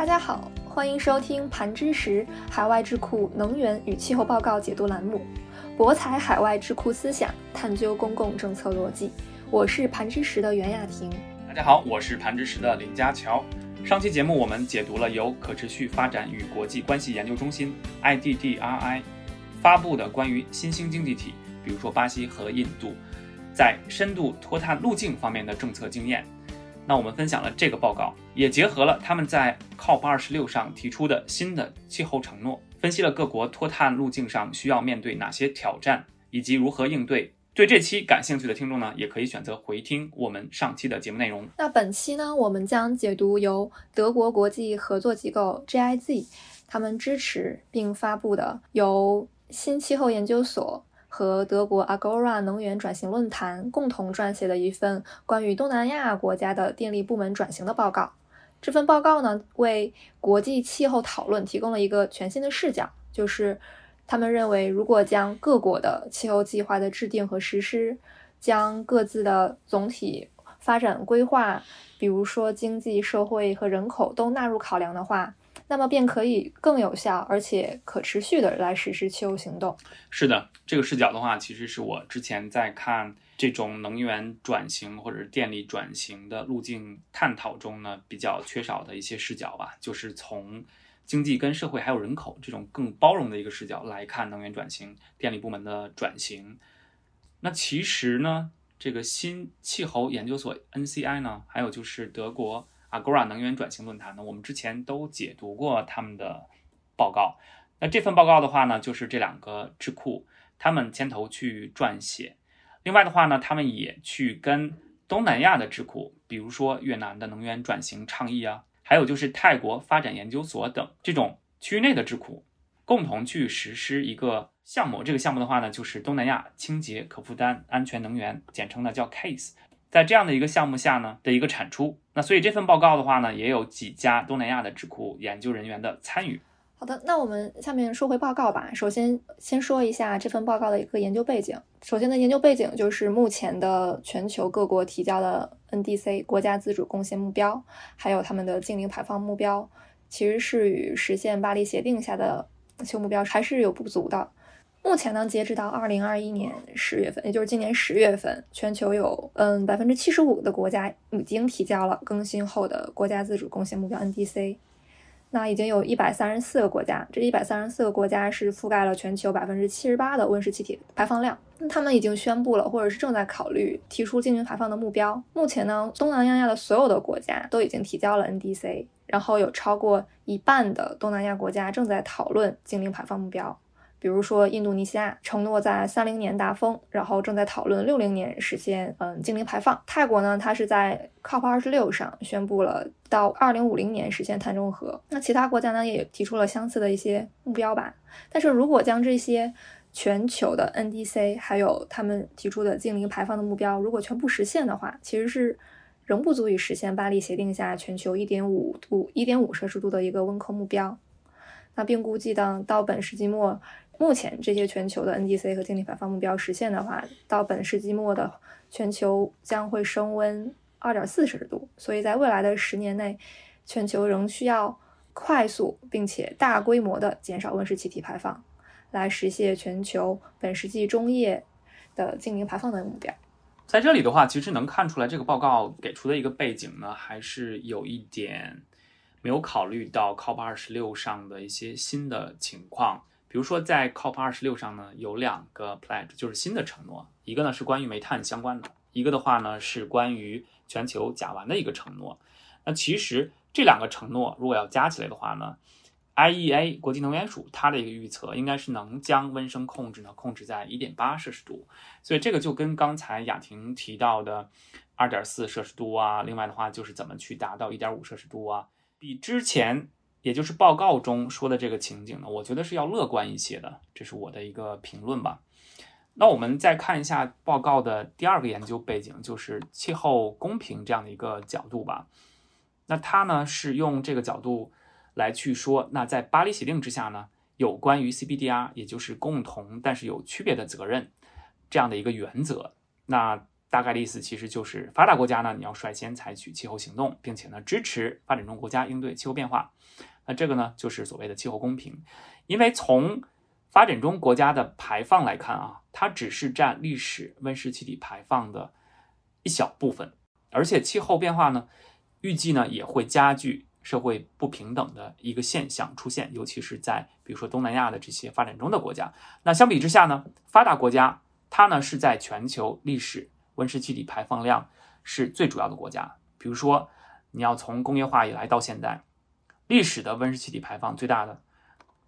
大家好，欢迎收听盘知识海外智库能源与气候报告解读栏目，博采海外智库思想，探究公共政策逻辑。我是盘知识的袁雅婷。大家好，我是盘知识的林家乔。上期节目我们解读了由可持续发展与国际关系研究中心 （IDDRI） 发布的关于新兴经济体，比如说巴西和印度，在深度脱碳路径方面的政策经验。那我们分享了这个报告，也结合了他们在 COP 二十六上提出的新的气候承诺，分析了各国脱碳路径上需要面对哪些挑战，以及如何应对。对这期感兴趣的听众呢，也可以选择回听我们上期的节目内容。那本期呢，我们将解读由德国国际合作机构 GIZ 他们支持并发布的由新气候研究所。和德国 Agora 能源转型论坛共同撰写的一份关于东南亚国家的电力部门转型的报告。这份报告呢，为国际气候讨论提供了一个全新的视角，就是他们认为，如果将各国的气候计划的制定和实施，将各自的总体发展规划，比如说经济社会和人口都纳入考量的话。那么便可以更有效而且可持续的来实施气候行动。是的，这个视角的话，其实是我之前在看这种能源转型或者是电力转型的路径探讨中呢，比较缺少的一些视角吧。就是从经济跟社会还有人口这种更包容的一个视角来看能源转型、电力部门的转型。那其实呢，这个新气候研究所 NCI 呢，还有就是德国。Agora 能源转型论坛呢，我们之前都解读过他们的报告。那这份报告的话呢，就是这两个智库他们牵头去撰写。另外的话呢，他们也去跟东南亚的智库，比如说越南的能源转型倡议啊，还有就是泰国发展研究所等这种区域内的智库，共同去实施一个项目。这个项目的话呢，就是东南亚清洁可负担安全能源，简称呢叫 CASE。在这样的一个项目下呢的一个产出，所以这份报告的话呢，也有几家东南亚的智库研究人员的参与。好的，那我们下面说回报告吧。首先，先说一下这份报告的一个研究背景。首先的研究背景就是目前的全球各国提交的 NDC 国家自主贡献目标，还有他们的净零排放目标，其实是与实现巴黎协定下的气候目标还是有不足的。目前呢，截止到二零二一年十月份，也就是今年十月份，全球有嗯百分之七十五的国家已经提交了更新后的国家自主贡献目标 NDC。那已经有一百三十四个国家，这一百三十四个国家是覆盖了全球百分之七十八的温室气体排放量。那他们已经宣布了，或者是正在考虑提出净零排放的目标。目前呢，东南亚的所有的国家都已经提交了 NDC，然后有超过一半的东南亚国家正在讨论净零排放目标。比如说，印度尼西亚承诺在三零年达峰，然后正在讨论六零年实现嗯净零排放。泰国呢，它是在 COP 二十六上宣布了到二零五零年实现碳中和。那其他国家呢，也提出了相似的一些目标吧。但是如果将这些全球的 NDC 还有他们提出的净零排放的目标，如果全部实现的话，其实是仍不足以实现巴黎协定下全球一点五度、一点五摄氏度的一个温控目标。那并估计到到本世纪末。目前这些全球的 NDC 和净零排放目标实现的话，到本世纪末的全球将会升温2.4摄氏度。所以在未来的十年内，全球仍需要快速并且大规模的减少温室气体排放，来实现全球本世纪中叶的净零排放的目标。在这里的话，其实能看出来，这个报告给出的一个背景呢，还是有一点没有考虑到 COP26 上的一些新的情况。比如说，在 COP 二十六上呢，有两个 pledge，就是新的承诺。一个呢是关于煤炭相关的，一个的话呢是关于全球甲烷的一个承诺。那其实这两个承诺如果要加起来的话呢，IEA 国际能源署它的一个预测应该是能将温升控制呢控制在一点八摄氏度。所以这个就跟刚才雅婷提到的二点四摄氏度啊，另外的话就是怎么去达到一点五摄氏度啊，比之前。也就是报告中说的这个情景呢，我觉得是要乐观一些的，这是我的一个评论吧。那我们再看一下报告的第二个研究背景，就是气候公平这样的一个角度吧。那它呢是用这个角度来去说，那在巴黎协定之下呢，有关于 CBDR，也就是共同但是有区别的责任这样的一个原则。那大概的意思其实就是发达国家呢，你要率先采取气候行动，并且呢支持发展中国家应对气候变化。那这个呢就是所谓的气候公平，因为从发展中国家的排放来看啊，它只是占历史温室气体排放的一小部分，而且气候变化呢，预计呢也会加剧社会不平等的一个现象出现，尤其是在比如说东南亚的这些发展中的国家。那相比之下呢，发达国家它呢是在全球历史温室气体排放量是最主要的国家。比如说，你要从工业化以来到现在，历史的温室气体排放最大的。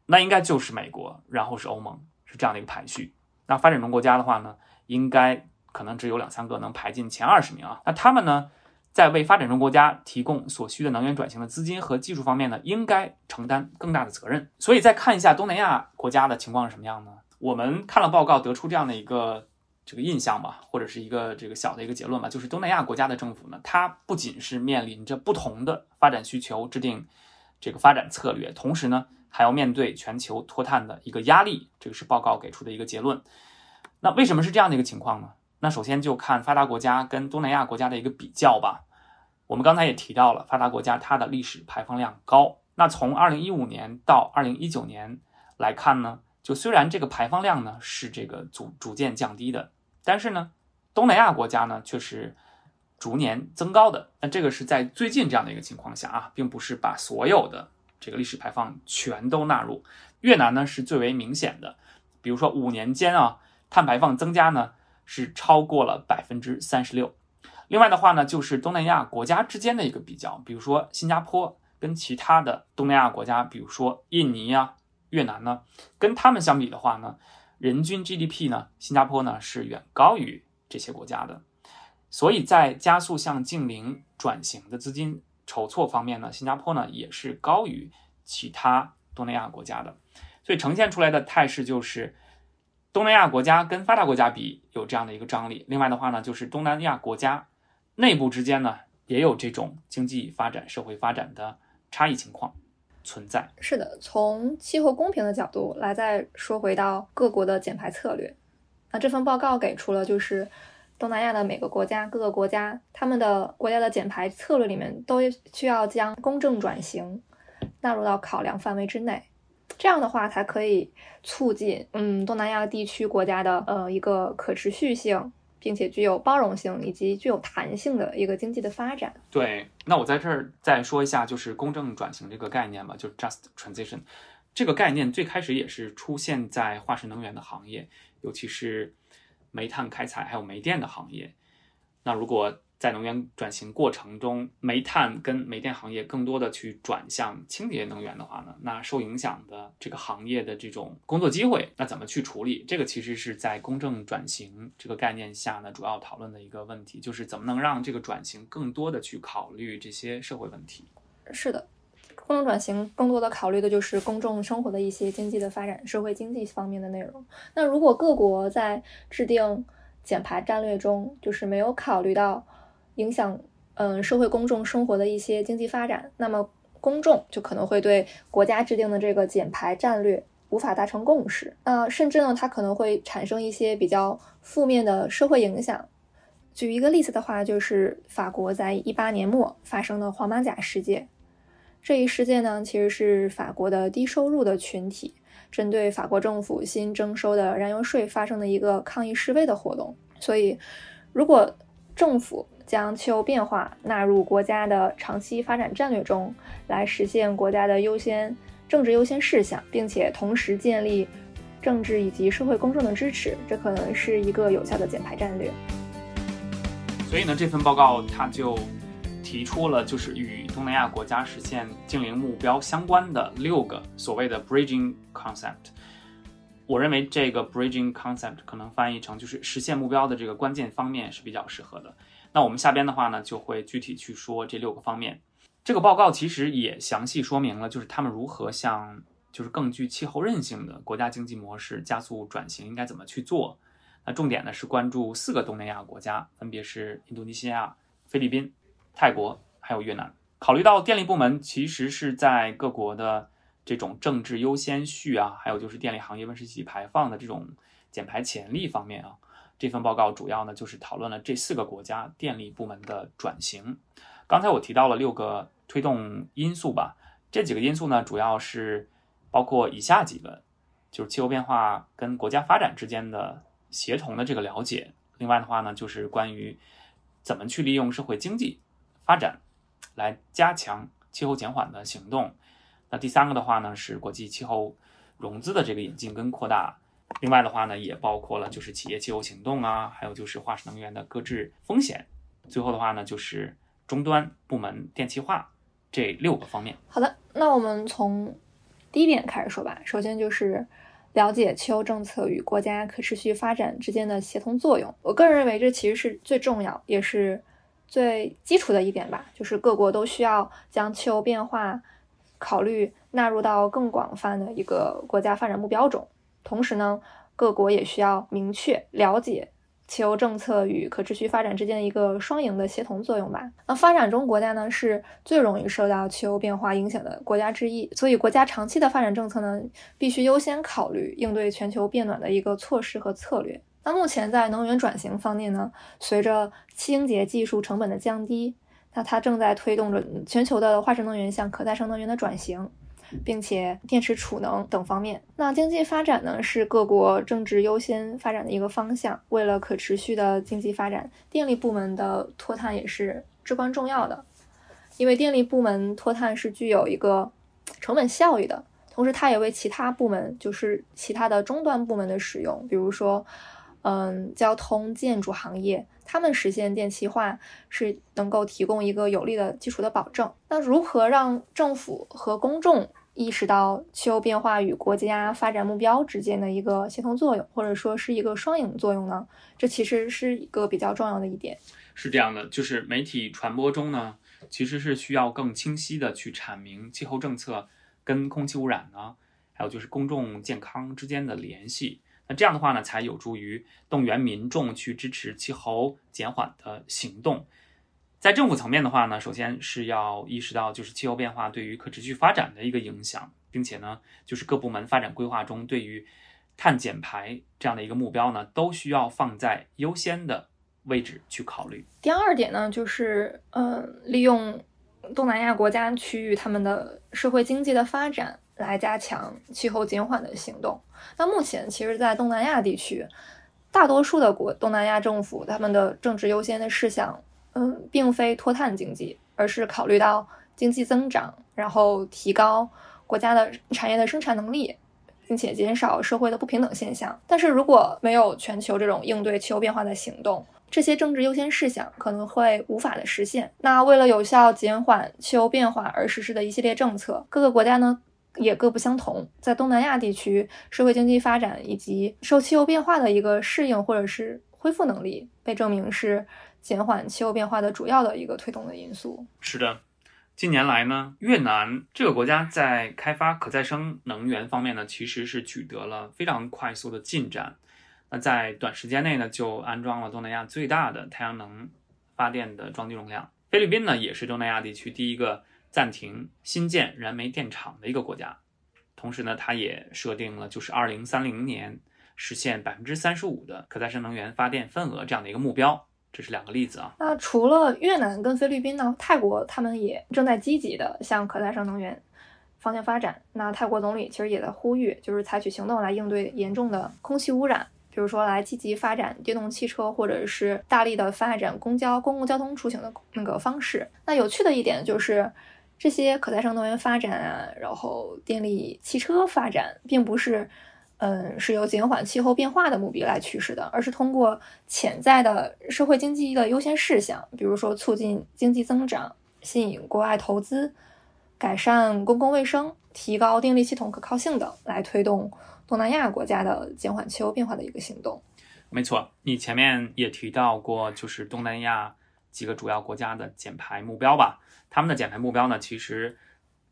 那应该就是美国，然后是欧盟，是这样的一个排序。那发展中国家的话呢，应该可能只有两三个能排进前二十名啊。那他们呢，在为发展中国家提供所需的能源转型的资金和技术方面呢，应该承担更大的责任。所以再看一下东南亚国家的情况是什么样呢？我们看了报告，得出这样的一个这个印象吧，或者是一个这个小的一个结论吧，就是东南亚国家的政府呢，它不仅是面临着不同的发展需求，制定这个发展策略，同时呢。还要面对全球脱碳的一个压力，这个是报告给出的一个结论。那为什么是这样的一个情况呢？那首先就看发达国家跟东南亚国家的一个比较吧。我们刚才也提到了，发达国家它的历史排放量高。那从二零一五年到二零一九年来看呢，就虽然这个排放量呢是这个逐逐渐降低的，但是呢，东南亚国家呢却是逐年增高的。那这个是在最近这样的一个情况下啊，并不是把所有的。这个历史排放全都纳入，越南呢是最为明显的，比如说五年间啊，碳排放增加呢是超过了百分之三十六。另外的话呢，就是东南亚国家之间的一个比较，比如说新加坡跟其他的东南亚国家，比如说印尼啊、越南呢，跟他们相比的话呢，人均 GDP 呢，新加坡呢是远高于这些国家的，所以在加速向净零转型的资金。筹措方面呢，新加坡呢也是高于其他东南亚国家的，所以呈现出来的态势就是东南亚国家跟发达国家比有这样的一个张力。另外的话呢，就是东南亚国家内部之间呢也有这种经济发展、社会发展的差异情况存在。是的，从气候公平的角度来再说回到各国的减排策略，那这份报告给出了就是。东南亚的每个国家，各个国家，他们的国家的减排策略里面都需要将公正转型纳入到考量范围之内，这样的话才可以促进嗯东南亚地区国家的呃一个可持续性，并且具有包容性以及具有弹性的一个经济的发展。对，那我在这儿再说一下，就是公正转型这个概念吧，就 just transition 这个概念最开始也是出现在化石能源的行业，尤其是。煤炭开采还有煤电的行业，那如果在能源转型过程中，煤炭跟煤电行业更多的去转向清洁能源的话呢，那受影响的这个行业的这种工作机会，那怎么去处理？这个其实是在公正转型这个概念下呢，主要讨论的一个问题，就是怎么能让这个转型更多的去考虑这些社会问题。是的。公众转型更多的考虑的就是公众生活的一些经济的发展、社会经济方面的内容。那如果各国在制定减排战略中，就是没有考虑到影响嗯社会公众生活的一些经济发展，那么公众就可能会对国家制定的这个减排战略无法达成共识。那甚至呢，它可能会产生一些比较负面的社会影响。举一个例子的话，就是法国在一八年末发生的黄马甲事件。这一事件呢，其实是法国的低收入的群体针对法国政府新征收的燃油税发生的一个抗议示威的活动。所以，如果政府将气候变化纳入国家的长期发展战略中，来实现国家的优先政治优先事项，并且同时建立政治以及社会公众的支持，这可能是一个有效的减排战略。所以呢，这份报告它就。提出了就是与东南亚国家实现净零目标相关的六个所谓的 bridging concept。我认为这个 bridging concept 可能翻译成就是实现目标的这个关键方面是比较适合的。那我们下边的话呢，就会具体去说这六个方面。这个报告其实也详细说明了，就是他们如何向就是更具气候韧性的国家经济模式加速转型应该怎么去做。那重点呢是关注四个东南亚国家，分别是印度尼西亚、菲律宾。泰国还有越南，考虑到电力部门其实是在各国的这种政治优先序啊，还有就是电力行业温室气体排放的这种减排潜力方面啊，这份报告主要呢就是讨论了这四个国家电力部门的转型。刚才我提到了六个推动因素吧，这几个因素呢主要是包括以下几个，就是气候变化跟国家发展之间的协同的这个了解。另外的话呢，就是关于怎么去利用社会经济发展来加强气候减缓的行动。那第三个的话呢，是国际气候融资的这个引进跟扩大。另外的话呢，也包括了就是企业气候行动啊，还有就是化石能源的搁置风险。最后的话呢，就是终端部门电气化这六个方面。好的，那我们从第一点开始说吧。首先就是了解气候政策与国家可持续发展之间的协同作用。我个人认为这其实是最重要也是最基础的一点吧，就是各国都需要将气候变化考虑纳入到更广泛的一个国家发展目标中。同时呢，各国也需要明确了解气候政策与可持续发展之间的一个双赢的协同作用吧。那发展中国家呢，是最容易受到气候变化影响的国家之一，所以国家长期的发展政策呢，必须优先考虑应对全球变暖的一个措施和策略。那目前在能源转型方面呢，随着清洁技术成本的降低，那它正在推动着全球的化石能源向可再生能源的转型。并且电池储能等方面，那经济发展呢是各国政治优先发展的一个方向。为了可持续的经济发展，电力部门的脱碳也是至关重要的。因为电力部门脱碳是具有一个成本效益的，同时它也为其他部门，就是其他的终端部门的使用，比如说，嗯，交通、建筑行业，他们实现电气化是能够提供一个有力的基础的保证。那如何让政府和公众？意识到气候变化与国家发展目标之间的一个协同作用，或者说是一个双赢作用呢？这其实是一个比较重要的一点。是这样的，就是媒体传播中呢，其实是需要更清晰的去阐明气候政策跟空气污染呢，还有就是公众健康之间的联系。那这样的话呢，才有助于动员民众去支持气候减缓的行动。在政府层面的话呢，首先是要意识到就是气候变化对于可持续发展的一个影响，并且呢，就是各部门发展规划中对于碳减排这样的一个目标呢，都需要放在优先的位置去考虑。第二点呢，就是呃，利用东南亚国家区域他们的社会经济的发展来加强气候减缓的行动。那目前其实，在东南亚地区，大多数的国东南亚政府他们的政治优先的事项。嗯，并非脱碳经济，而是考虑到经济增长，然后提高国家的产业的生产能力，并且减少社会的不平等现象。但是如果没有全球这种应对气候变化的行动，这些政治优先事项可能会无法的实现。那为了有效减缓气候变化而实施的一系列政策，各个国家呢也各不相同。在东南亚地区，社会经济发展以及受气候变化的一个适应或者是恢复能力，被证明是。减缓气候变化的主要的一个推动的因素是的，近年来呢，越南这个国家在开发可再生能源方面呢，其实是取得了非常快速的进展。那在短时间内呢，就安装了东南亚最大的太阳能发电的装机容量。菲律宾呢，也是东南亚地区第一个暂停新建燃煤电厂的一个国家。同时呢，它也设定了就是二零三零年实现百分之三十五的可再生能源发电份额这样的一个目标。这是两个例子啊。那除了越南跟菲律宾呢，泰国他们也正在积极的向可再生能源方向发展。那泰国总理其实也在呼吁，就是采取行动来应对严重的空气污染，比如说来积极发展电动汽车，或者是大力的发展公交、公共交通出行的那个方式。那有趣的一点就是，这些可再生能源发展啊，然后电力汽车发展，并不是。嗯，是由减缓气候变化的目的来驱使的，而是通过潜在的社会经济的优先事项，比如说促进经济增长、吸引国外投资、改善公共卫生、提高电力系统可靠性等，来推动东南亚国家的减缓气候变化的一个行动。没错，你前面也提到过，就是东南亚几个主要国家的减排目标吧？他们的减排目标呢，其实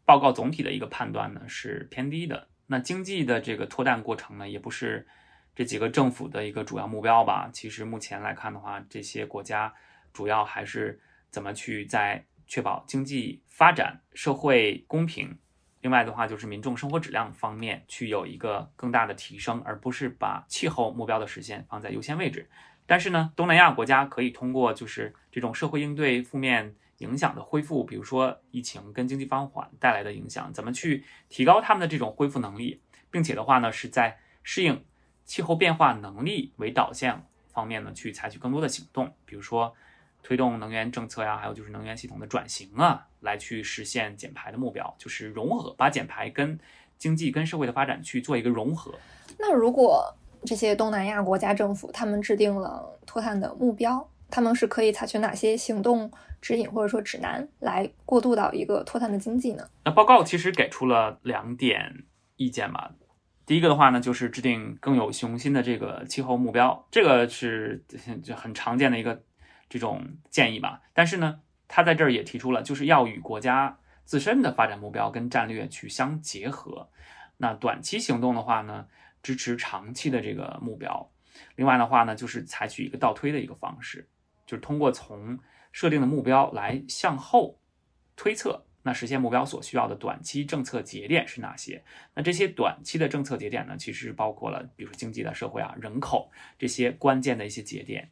报告总体的一个判断呢是偏低的。那经济的这个脱碳过程呢，也不是这几个政府的一个主要目标吧？其实目前来看的话，这些国家主要还是怎么去在确保经济发展、社会公平，另外的话就是民众生活质量方面去有一个更大的提升，而不是把气候目标的实现放在优先位置。但是呢，东南亚国家可以通过就是这种社会应对负面影响的恢复，比如说疫情跟经济放缓带来的影响，怎么去提高他们的这种恢复能力，并且的话呢，是在适应气候变化能力为导向方面呢，去采取更多的行动，比如说推动能源政策呀，还有就是能源系统的转型啊，来去实现减排的目标，就是融合，把减排跟经济跟社会的发展去做一个融合。那如果这些东南亚国家政府他们制定了脱碳的目标，他们是可以采取哪些行动指引或者说指南来过渡到一个脱碳的经济呢？那报告其实给出了两点意见吧。第一个的话呢，就是制定更有雄心的这个气候目标，这个是就很常见的一个这种建议吧。但是呢，他在这儿也提出了，就是要与国家自身的发展目标跟战略去相结合。那短期行动的话呢？支持长期的这个目标，另外的话呢，就是采取一个倒推的一个方式，就是通过从设定的目标来向后推测，那实现目标所需要的短期政策节点是哪些？那这些短期的政策节点呢，其实包括了，比如说经济的、社会啊、人口这些关键的一些节点。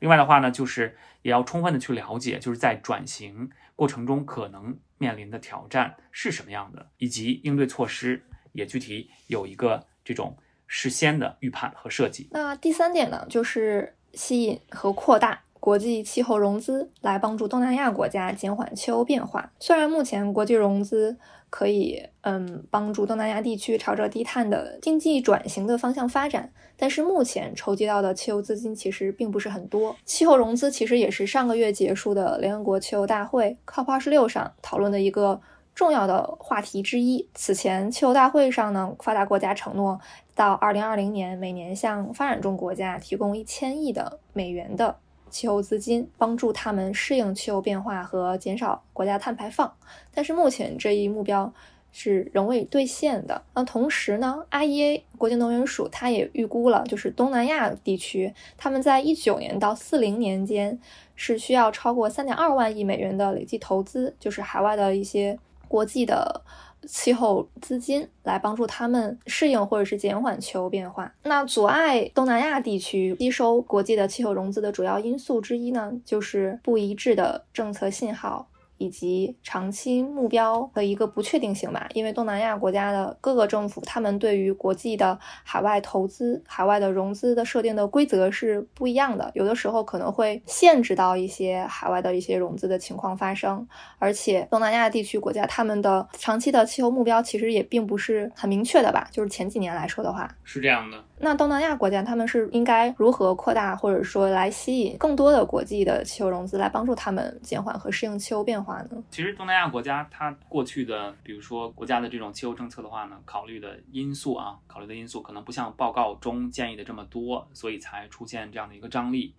另外的话呢，就是也要充分的去了解，就是在转型过程中可能面临的挑战是什么样的，以及应对措施也具体有一个。这种事先的预判和设计。那第三点呢，就是吸引和扩大国际气候融资，来帮助东南亚国家减缓气候变化。虽然目前国际融资可以，嗯，帮助东南亚地区朝着低碳的经济转型的方向发展，但是目前筹集到的气候资金其实并不是很多。气候融资其实也是上个月结束的联合国气候大会 COP26 上讨论的一个。重要的话题之一。此前，气候大会上呢，发达国家承诺到二零二零年每年向发展中国家提供一千亿的美元的气候资金，帮助他们适应气候变化和减少国家碳排放。但是目前这一目标是仍未兑现的。那同时呢，IEA 国际能源署它也预估了，就是东南亚地区，他们在一九年到四零年间是需要超过三点二万亿美元的累计投资，就是海外的一些。国际的气候资金来帮助他们适应或者是减缓气候变化。那阻碍东南亚地区吸收国际的气候融资的主要因素之一呢，就是不一致的政策信号。以及长期目标的一个不确定性吧，因为东南亚国家的各个政府，他们对于国际的海外投资、海外的融资的设定的规则是不一样的，有的时候可能会限制到一些海外的一些融资的情况发生。而且东南亚地区国家他们的长期的气候目标其实也并不是很明确的吧，就是前几年来说的话，是这样的。那东南亚国家他们是应该如何扩大，或者说来吸引更多的国际的气候融资，来帮助他们减缓和适应气候变化呢？其实东南亚国家它过去的，比如说国家的这种气候政策的话呢，考虑的因素啊，考虑的因素可能不像报告中建议的这么多，所以才出现这样的一个张力。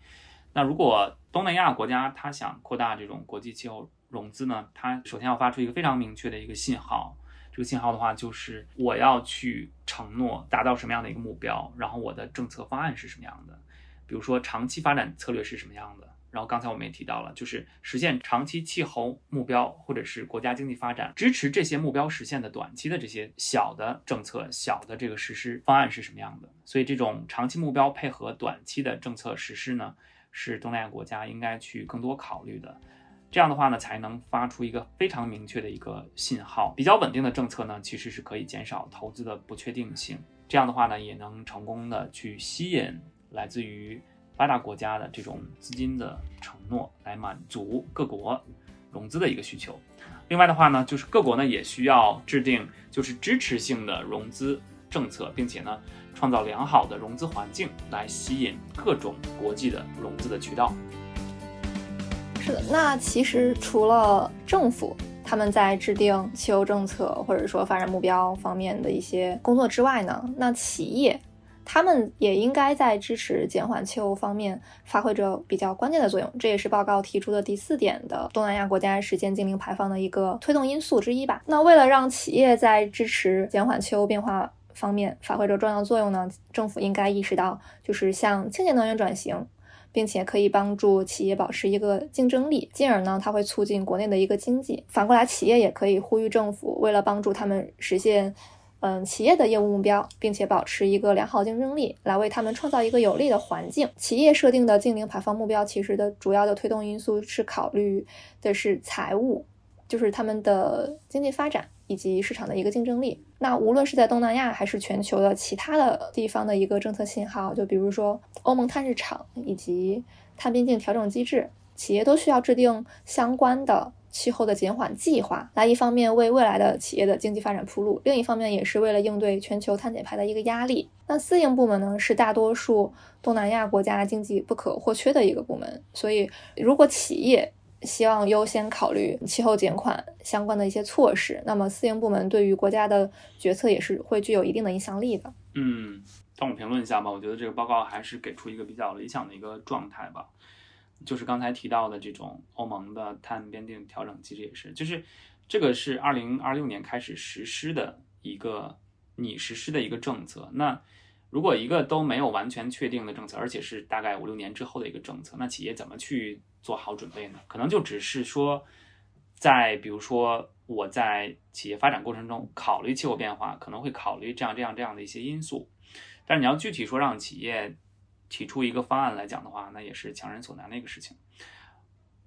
那如果东南亚国家它想扩大这种国际气候融资呢，它首先要发出一个非常明确的一个信号。这个信号的话，就是我要去承诺达到什么样的一个目标，然后我的政策方案是什么样的，比如说长期发展策略是什么样的。然后刚才我们也提到了，就是实现长期气候目标，或者是国家经济发展支持这些目标实现的短期的这些小的政策、小的这个实施方案是什么样的。所以这种长期目标配合短期的政策实施呢，是东南亚国家应该去更多考虑的。这样的话呢，才能发出一个非常明确的一个信号。比较稳定的政策呢，其实是可以减少投资的不确定性。这样的话呢，也能成功的去吸引来自于发达国家的这种资金的承诺，来满足各国融资的一个需求。另外的话呢，就是各国呢也需要制定就是支持性的融资政策，并且呢，创造良好的融资环境，来吸引各种国际的融资的渠道。是的，那其实除了政府他们在制定气候政策或者说发展目标方面的一些工作之外呢，那企业他们也应该在支持减缓气候方面发挥着比较关键的作用。这也是报告提出的第四点的东南亚国家实现净零排放的一个推动因素之一吧。那为了让企业在支持减缓气候变化方面发挥着重要作用呢，政府应该意识到，就是向清洁能源转型。并且可以帮助企业保持一个竞争力，进而呢，它会促进国内的一个经济。反过来，企业也可以呼吁政府，为了帮助他们实现嗯企业的业务目标，并且保持一个良好竞争力，来为他们创造一个有利的环境。企业设定的净零排放目标，其实的主要的推动因素是考虑的是财务，就是他们的经济发展以及市场的一个竞争力。那无论是在东南亚还是全球的其他的地方的一个政策信号，就比如说欧盟碳市场以及碳边境调整机制，企业都需要制定相关的。气候的减缓计划，来一方面为未来的企业的经济发展铺路，另一方面也是为了应对全球碳减排的一个压力。那私营部门呢，是大多数东南亚国家经济不可或缺的一个部门。所以，如果企业希望优先考虑气候减缓相关的一些措施，那么私营部门对于国家的决策也是会具有一定的影响力的。嗯，帮我评论一下吧。我觉得这个报告还是给出一个比较理想的一个状态吧。就是刚才提到的这种欧盟的碳边境调整机制也是，就是这个是二零二六年开始实施的一个拟实施的一个政策。那如果一个都没有完全确定的政策，而且是大概五六年之后的一个政策，那企业怎么去做好准备呢？可能就只是说，在比如说我在企业发展过程中考虑气候变化，可能会考虑这样这样这样的一些因素，但是你要具体说让企业。提出一个方案来讲的话，那也是强人所难的一个事情。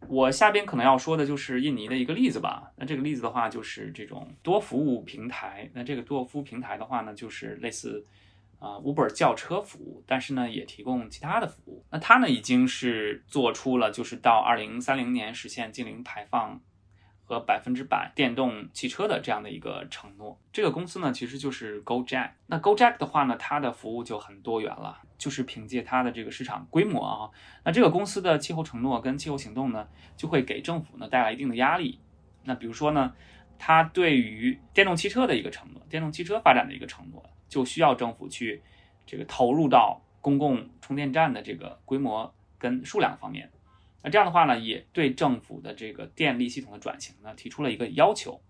我下边可能要说的就是印尼的一个例子吧。那这个例子的话，就是这种多服务平台。那这个多服务平台的话呢，就是类似啊 Uber 轿车服务，但是呢也提供其他的服务。那它呢已经是做出了，就是到二零三零年实现净零排放。和百分之百电动汽车的这样的一个承诺，这个公司呢其实就是 GoJack。那 GoJack 的话呢，它的服务就很多元了，就是凭借它的这个市场规模啊，那这个公司的气候承诺跟气候行动呢，就会给政府呢带来一定的压力。那比如说呢，它对于电动汽车的一个承诺，电动汽车发展的一个承诺，就需要政府去这个投入到公共充电站的这个规模跟数量方面。那这样的话呢，也对政府的这个电力系统的转型呢提出了一个要求。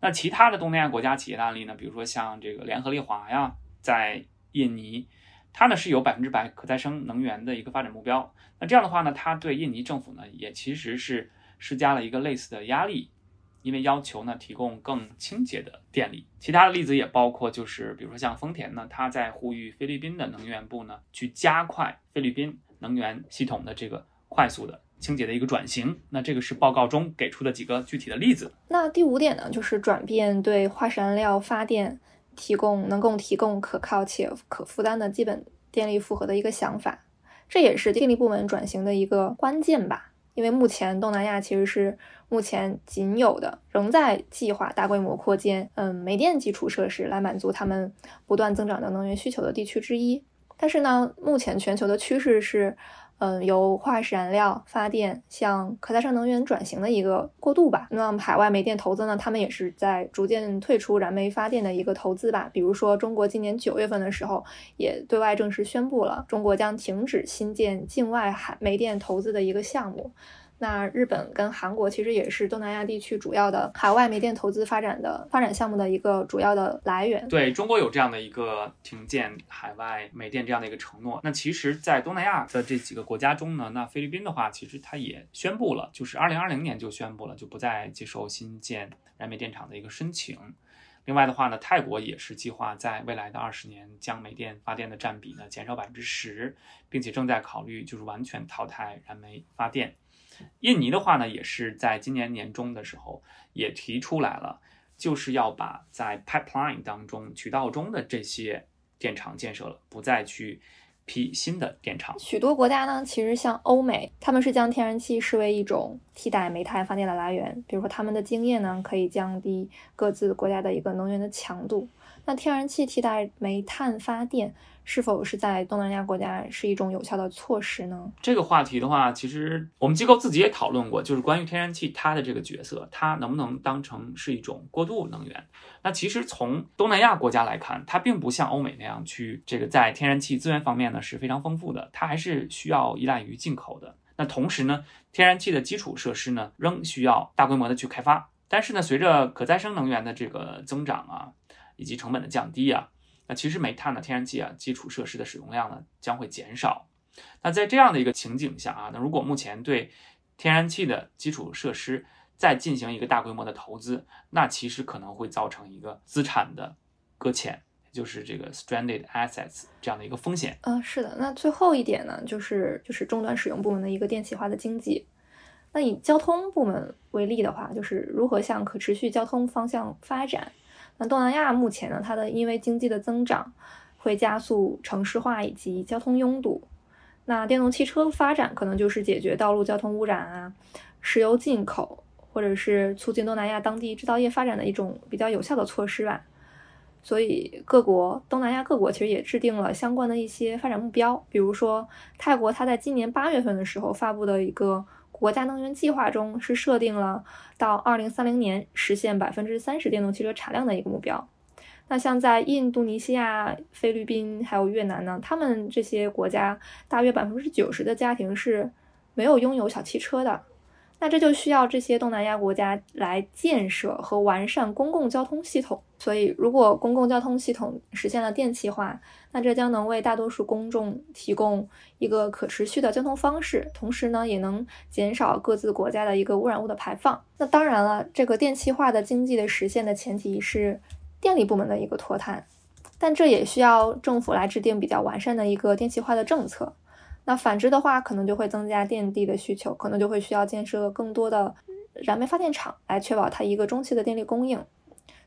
那其他的东南亚国家企业的案例呢，比如说像这个联合利华呀，在印尼，它呢是有百分之百可再生能源的一个发展目标。那这样的话呢，它对印尼政府呢也其实是施加了一个类似的压力，因为要求呢提供更清洁的电力。其他的例子也包括，就是比如说像丰田呢，它在呼吁菲律宾的能源部呢去加快菲律宾能源系统的这个快速的。清洁的一个转型，那这个是报告中给出的几个具体的例子。那第五点呢，就是转变对化石燃料发电提供能够提供可靠且可负担的基本电力负荷的一个想法，这也是电力部门转型的一个关键吧。因为目前东南亚其实是目前仅有的仍在计划大规模扩建嗯煤电基础设施来满足他们不断增长的能源需求的地区之一。但是呢，目前全球的趋势是。嗯，由化石燃料发电向可再生能源转型的一个过渡吧。那么海外煤电投资呢？他们也是在逐渐退出燃煤发电的一个投资吧。比如说，中国今年九月份的时候，也对外正式宣布了，中国将停止新建境外海煤电投资的一个项目。那日本跟韩国其实也是东南亚地区主要的海外煤电投资发展的发展项目的一个主要的来源。对中国有这样的一个停建海外煤电这样的一个承诺。那其实，在东南亚的这几个国家中呢，那菲律宾的话，其实它也宣布了，就是二零二零年就宣布了，就不再接受新建燃煤电厂的一个申请。另外的话呢，泰国也是计划在未来的二十年将煤电发电的占比呢减少百分之十，并且正在考虑就是完全淘汰燃煤发电。印尼的话呢，也是在今年年中的时候也提出来了，就是要把在 pipeline 当中渠道中的这些电厂建设了，不再去批新的电厂。许多国家呢，其实像欧美，他们是将天然气视为一种替代煤炭发电的来源，比如说他们的经验呢，可以降低各自国家的一个能源的强度。那天然气替代煤炭发电。是否是在东南亚国家是一种有效的措施呢？这个话题的话，其实我们机构自己也讨论过，就是关于天然气它的这个角色，它能不能当成是一种过渡能源？那其实从东南亚国家来看，它并不像欧美那样去这个在天然气资源方面呢是非常丰富的，它还是需要依赖于进口的。那同时呢，天然气的基础设施呢仍需要大规模的去开发。但是呢，随着可再生能源的这个增长啊，以及成本的降低啊。那其实煤炭的天然气啊，基础设施的使用量呢将会减少。那在这样的一个情景下啊，那如果目前对天然气的基础设施，再进行一个大规模的投资，那其实可能会造成一个资产的搁浅，就是这个 stranded assets 这样的一个风险。嗯，是的。那最后一点呢，就是就是终端使用部门的一个电气化的经济。那以交通部门为例的话，就是如何向可持续交通方向发展？那东南亚目前呢，它的因为经济的增长会加速城市化以及交通拥堵。那电动汽车发展可能就是解决道路交通污染啊、石油进口，或者是促进东南亚当地制造业发展的一种比较有效的措施吧。所以各国东南亚各国其实也制定了相关的一些发展目标，比如说泰国，它在今年八月份的时候发布的一个国家能源计划中是设定了到二零三零年实现百分之三十电动汽车产量的一个目标。那像在印度尼西亚、菲律宾还有越南呢，他们这些国家大约百分之九十的家庭是没有拥有小汽车的。那这就需要这些东南亚国家来建设和完善公共交通系统。所以，如果公共交通系统实现了电气化，那这将能为大多数公众提供一个可持续的交通方式，同时呢，也能减少各自国家的一个污染物的排放。那当然了，这个电气化的经济的实现的前提是。电力部门的一个脱碳，但这也需要政府来制定比较完善的一个电气化的政策。那反之的话，可能就会增加电力的需求，可能就会需要建设更多的燃煤发电厂来确保它一个中期的电力供应。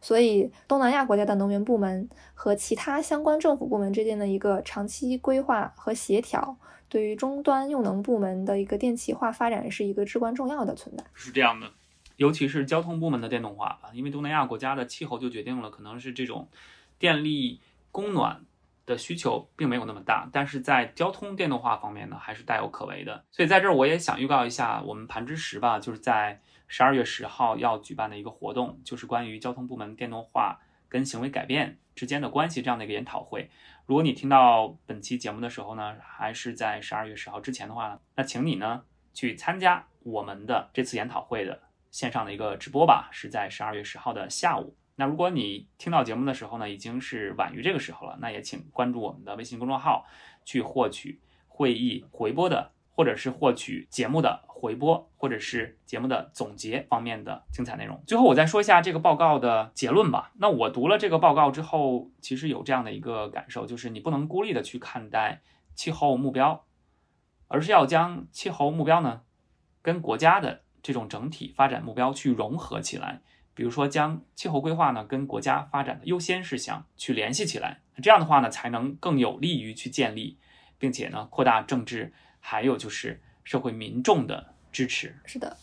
所以，东南亚国家的能源部门和其他相关政府部门之间的一个长期规划和协调，对于终端用能部门的一个电气化发展是一个至关重要的存在。是这样的。尤其是交通部门的电动化吧，因为东南亚国家的气候就决定了，可能是这种电力供暖的需求并没有那么大，但是在交通电动化方面呢，还是大有可为的。所以在这儿我也想预告一下，我们盘之石吧，就是在十二月十号要举办的一个活动，就是关于交通部门电动化跟行为改变之间的关系这样的一个研讨会。如果你听到本期节目的时候呢，还是在十二月十号之前的话，那请你呢去参加我们的这次研讨会的。线上的一个直播吧，是在十二月十号的下午。那如果你听到节目的时候呢，已经是晚于这个时候了，那也请关注我们的微信公众号，去获取会议回播的，或者是获取节目的回播，或者是节目的总结方面的精彩内容。最后我再说一下这个报告的结论吧。那我读了这个报告之后，其实有这样的一个感受，就是你不能孤立的去看待气候目标，而是要将气候目标呢跟国家的。这种整体发展目标去融合起来，比如说将气候规划呢跟国家发展的优先事项去联系起来，这样的话呢才能更有利于去建立，并且呢扩大政治还有就是社会民众的支持。是的，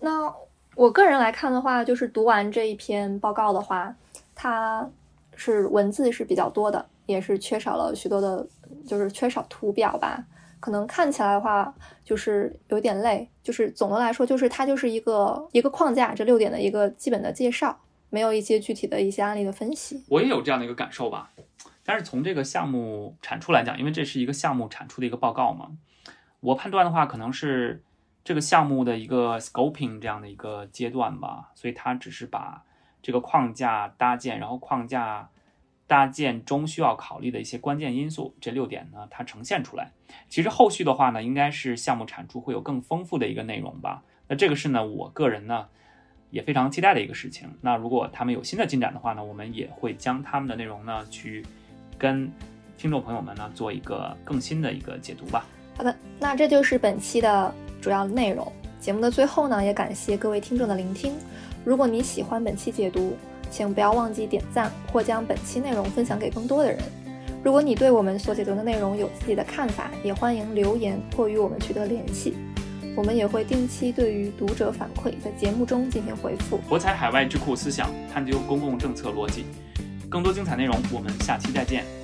那我个人来看的话，就是读完这一篇报告的话，它是文字是比较多的，也是缺少了许多的，就是缺少图表吧。可能看起来的话，就是有点累。就是总的来说，就是它就是一个一个框架，这六点的一个基本的介绍，没有一些具体的一些案例的分析。我也有这样的一个感受吧。但是从这个项目产出来讲，因为这是一个项目产出的一个报告嘛，我判断的话，可能是这个项目的一个 scoping 这样的一个阶段吧。所以它只是把这个框架搭建，然后框架。搭建中需要考虑的一些关键因素，这六点呢，它呈现出来。其实后续的话呢，应该是项目产出会有更丰富的一个内容吧。那这个是呢，我个人呢也非常期待的一个事情。那如果他们有新的进展的话呢，我们也会将他们的内容呢去跟听众朋友们呢做一个更新的一个解读吧。好的，那这就是本期的主要内容。节目的最后呢，也感谢各位听众的聆听。如果你喜欢本期解读，请不要忘记点赞或将本期内容分享给更多的人。如果你对我们所解读的内容有自己的看法，也欢迎留言或与我们取得联系。我们也会定期对于读者反馈在节目中进行回复。博采海外智库思想，探究公共政策逻辑。更多精彩内容，我们下期再见。